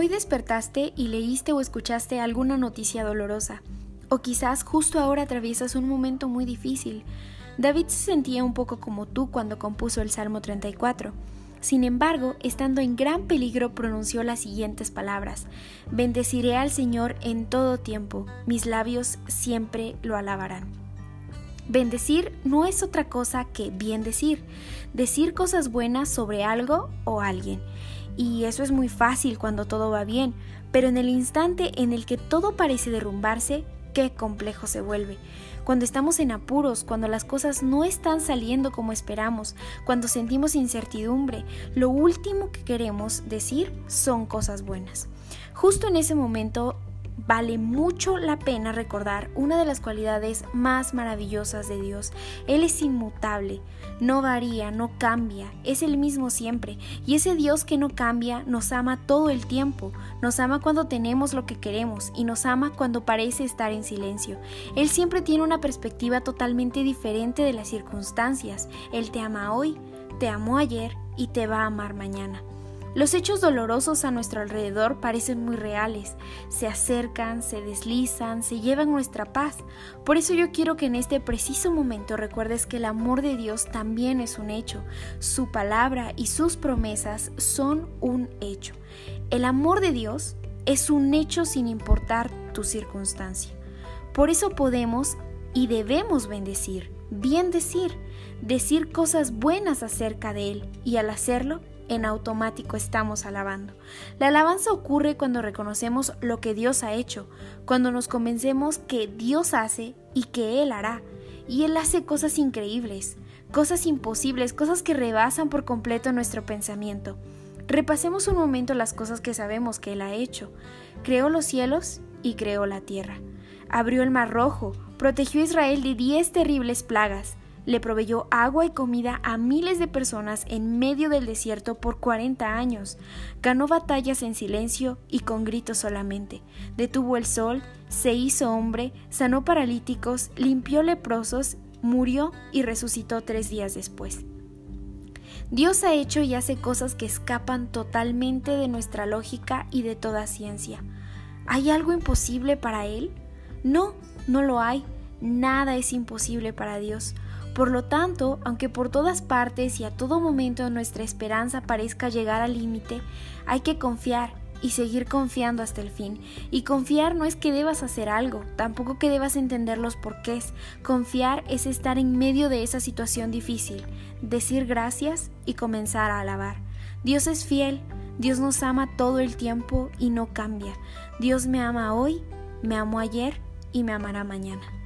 Hoy despertaste y leíste o escuchaste alguna noticia dolorosa, o quizás justo ahora atraviesas un momento muy difícil. David se sentía un poco como tú cuando compuso el Salmo 34. Sin embargo, estando en gran peligro, pronunció las siguientes palabras. Bendeciré al Señor en todo tiempo, mis labios siempre lo alabarán. Bendecir no es otra cosa que bien decir, decir cosas buenas sobre algo o alguien. Y eso es muy fácil cuando todo va bien, pero en el instante en el que todo parece derrumbarse, qué complejo se vuelve. Cuando estamos en apuros, cuando las cosas no están saliendo como esperamos, cuando sentimos incertidumbre, lo último que queremos decir son cosas buenas. Justo en ese momento vale mucho la pena recordar una de las cualidades más maravillosas de Dios. Él es inmutable, no varía, no cambia, es el mismo siempre. Y ese Dios que no cambia nos ama todo el tiempo, nos ama cuando tenemos lo que queremos y nos ama cuando parece estar en silencio. Él siempre tiene una perspectiva totalmente diferente de las circunstancias. Él te ama hoy, te amó ayer y te va a amar mañana. Los hechos dolorosos a nuestro alrededor parecen muy reales, se acercan, se deslizan, se llevan nuestra paz. Por eso yo quiero que en este preciso momento recuerdes que el amor de Dios también es un hecho, su palabra y sus promesas son un hecho. El amor de Dios es un hecho sin importar tu circunstancia. Por eso podemos y debemos bendecir, bien decir, decir cosas buenas acerca de Él y al hacerlo en automático estamos alabando. La alabanza ocurre cuando reconocemos lo que Dios ha hecho, cuando nos convencemos que Dios hace y que Él hará. Y Él hace cosas increíbles, cosas imposibles, cosas que rebasan por completo nuestro pensamiento. Repasemos un momento las cosas que sabemos que Él ha hecho. Creó los cielos y creó la tierra. Abrió el mar rojo, protegió a Israel de diez terribles plagas le proveyó agua y comida a miles de personas en medio del desierto por 40 años. Ganó batallas en silencio y con gritos solamente. Detuvo el sol, se hizo hombre, sanó paralíticos, limpió leprosos, murió y resucitó tres días después. Dios ha hecho y hace cosas que escapan totalmente de nuestra lógica y de toda ciencia. ¿Hay algo imposible para Él? No, no lo hay. Nada es imposible para Dios. Por lo tanto, aunque por todas partes y a todo momento nuestra esperanza parezca llegar al límite, hay que confiar y seguir confiando hasta el fin. Y confiar no es que debas hacer algo, tampoco que debas entender los porqués. Confiar es estar en medio de esa situación difícil, decir gracias y comenzar a alabar. Dios es fiel, Dios nos ama todo el tiempo y no cambia. Dios me ama hoy, me amó ayer y me amará mañana.